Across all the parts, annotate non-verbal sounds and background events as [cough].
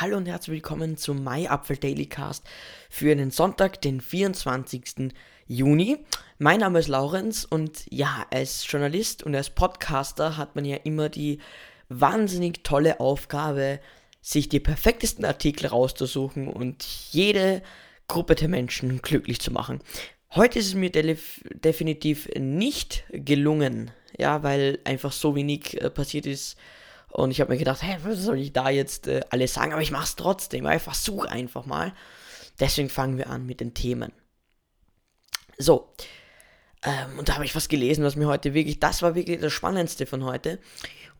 Hallo und herzlich willkommen zum MyApfel Daily Cast für den Sonntag, den 24. Juni. Mein Name ist Laurenz und ja, als Journalist und als Podcaster hat man ja immer die wahnsinnig tolle Aufgabe, sich die perfektesten Artikel rauszusuchen und jede Gruppe der Menschen glücklich zu machen. Heute ist es mir definitiv nicht gelungen, ja, weil einfach so wenig äh, passiert ist und ich habe mir gedacht, hä, was soll ich da jetzt äh, alles sagen? Aber ich mache es trotzdem. Ich versuche einfach mal. Deswegen fangen wir an mit den Themen. So. Ähm, und da habe ich was gelesen, was mir heute wirklich, das war wirklich das Spannendste von heute.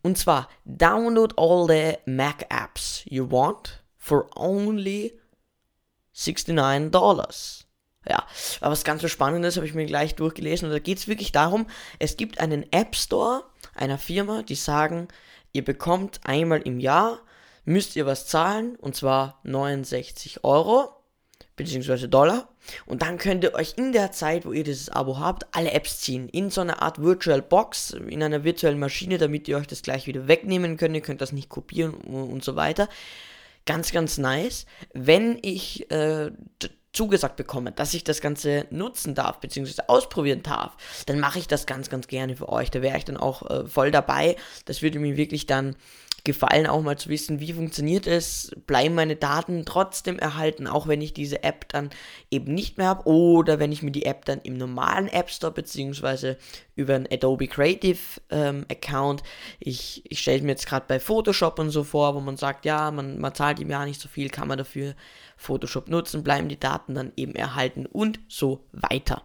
Und zwar, download all the Mac apps you want for only 69 Dollars. Ja, aber was ganz so Spannendes habe ich mir gleich durchgelesen und da geht es wirklich darum, es gibt einen App Store einer Firma, die sagen, Ihr bekommt einmal im Jahr, müsst ihr was zahlen, und zwar 69 Euro, beziehungsweise Dollar. Und dann könnt ihr euch in der Zeit, wo ihr dieses Abo habt, alle Apps ziehen. In so einer Art Virtual Box, in einer virtuellen Maschine, damit ihr euch das gleich wieder wegnehmen könnt. Ihr könnt das nicht kopieren und so weiter. Ganz, ganz nice. Wenn ich äh, zugesagt bekomme, dass ich das Ganze nutzen darf, beziehungsweise ausprobieren darf, dann mache ich das ganz, ganz gerne für euch. Da wäre ich dann auch äh, voll dabei. Das würde mir wirklich dann gefallen, auch mal zu wissen, wie funktioniert es, bleiben meine Daten trotzdem erhalten, auch wenn ich diese App dann eben nicht mehr habe oder wenn ich mir die App dann im normalen App Store beziehungsweise über einen Adobe Creative ähm, Account, ich, ich stelle mir jetzt gerade bei Photoshop und so vor, wo man sagt, ja, man, man zahlt ihm ja nicht so viel, kann man dafür Photoshop nutzen, bleiben die Daten dann eben erhalten und so weiter.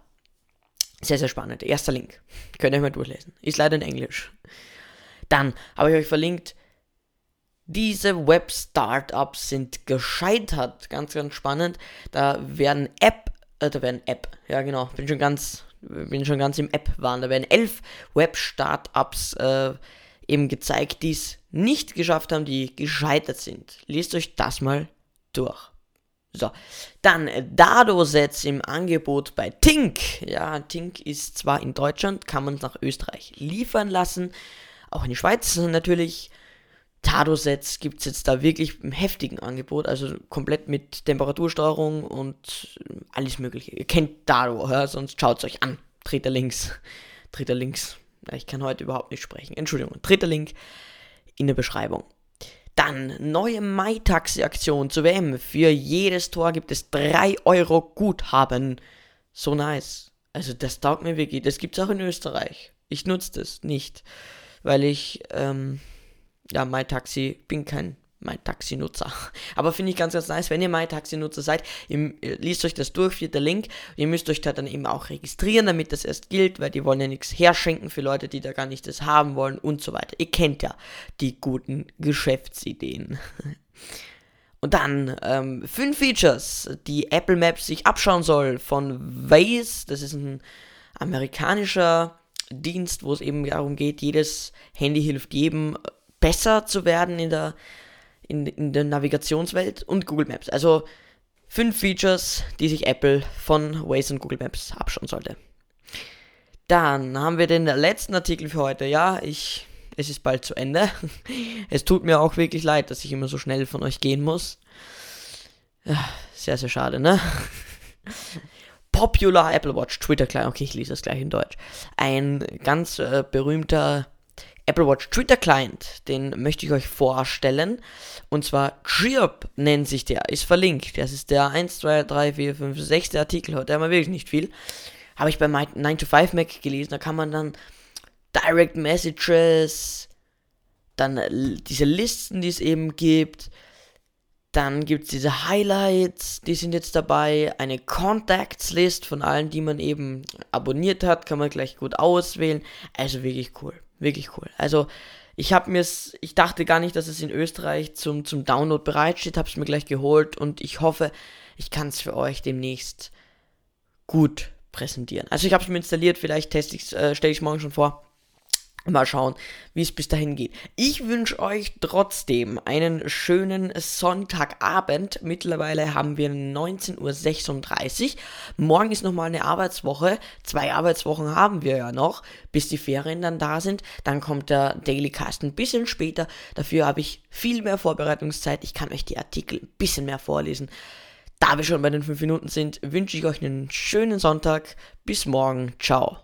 Sehr, sehr spannend. Erster Link. Könnt ihr mal durchlesen. Ist leider in Englisch. Dann habe ich euch verlinkt diese Web-Startups sind gescheitert. Ganz, ganz spannend. Da werden App, äh, da werden App, ja genau, bin schon ganz, bin schon ganz im App-Wahn. Da werden elf Web-Startups äh, eben gezeigt, die es nicht geschafft haben, die gescheitert sind. Lest euch das mal durch. So, dann äh, Dado-Sets im Angebot bei Tink. Ja, Tink ist zwar in Deutschland, kann man es nach Österreich liefern lassen, auch in die Schweiz natürlich. Tado-Sets gibt es jetzt da wirklich im heftigen Angebot, also komplett mit Temperatursteuerung und alles mögliche. Ihr kennt Tado, ja, sonst schaut es euch an. Dritter Links. [laughs] Dritter Links. Ja, ich kann heute überhaupt nicht sprechen. Entschuldigung. Dritter Link in der Beschreibung. Dann neue MyTaxi-Aktion zu WM. Für jedes Tor gibt es 3 Euro Guthaben. So nice. Also das taugt mir wirklich. Das gibt es auch in Österreich. Ich nutze das nicht, weil ich ähm, ja, MyTaxi, bin kein MyTaxi-Nutzer. [laughs] Aber finde ich ganz, ganz nice, wenn ihr MyTaxi-Nutzer seid, ihr, liest euch das durch, vierter Link. Ihr müsst euch da dann eben auch registrieren, damit das erst gilt, weil die wollen ja nichts herschenken für Leute, die da gar nicht das haben wollen und so weiter. Ihr kennt ja die guten Geschäftsideen. [laughs] Und dann ähm, fünf Features, die Apple Maps sich abschauen soll von Waze. Das ist ein amerikanischer Dienst, wo es eben darum geht, jedes Handy hilft jedem besser zu werden in der, in, in der Navigationswelt und Google Maps. Also fünf Features, die sich Apple von Waze und Google Maps abschauen sollte. Dann haben wir den letzten Artikel für heute. Ja, ich, es ist bald zu Ende. [laughs] Es tut mir auch wirklich leid, dass ich immer so schnell von euch gehen muss. Ja, sehr, sehr schade, ne? [laughs] Popular Apple Watch Twitter Client. Okay, ich lese das gleich in Deutsch. Ein ganz äh, berühmter Apple Watch Twitter Client, den möchte ich euch vorstellen. Und zwar Chirp nennt sich der, ist verlinkt. Das ist der 1, 2, 3, 4, 5, 6. Artikel heute, haben wir wirklich nicht viel. Habe ich bei 9 to 5 Mac gelesen, da kann man dann Direct Messages, dann diese Listen, die es eben gibt, dann gibt es diese Highlights, die sind jetzt dabei, eine Contacts List von allen, die man eben abonniert hat, kann man gleich gut auswählen. Also wirklich cool. Wirklich cool. Also, ich habe mir ich dachte gar nicht, dass es in Österreich zum, zum Download bereitsteht, habe es mir gleich geholt und ich hoffe, ich kann es für euch demnächst gut präsentieren. Also ich habe es mir installiert, vielleicht teste ich äh, stelle ich morgen schon vor. Mal schauen, wie es bis dahin geht. Ich wünsche euch trotzdem einen schönen Sonntagabend. Mittlerweile haben wir 19.36 Uhr. Morgen ist nochmal eine Arbeitswoche. Zwei Arbeitswochen haben wir ja noch, bis die Ferien dann da sind. Dann kommt der Daily Cast ein bisschen später. Dafür habe ich viel mehr Vorbereitungszeit. Ich kann euch die Artikel ein bisschen mehr vorlesen. Da wir schon bei den 5 Minuten sind, wünsche ich euch einen schönen Sonntag. Bis morgen. Ciao.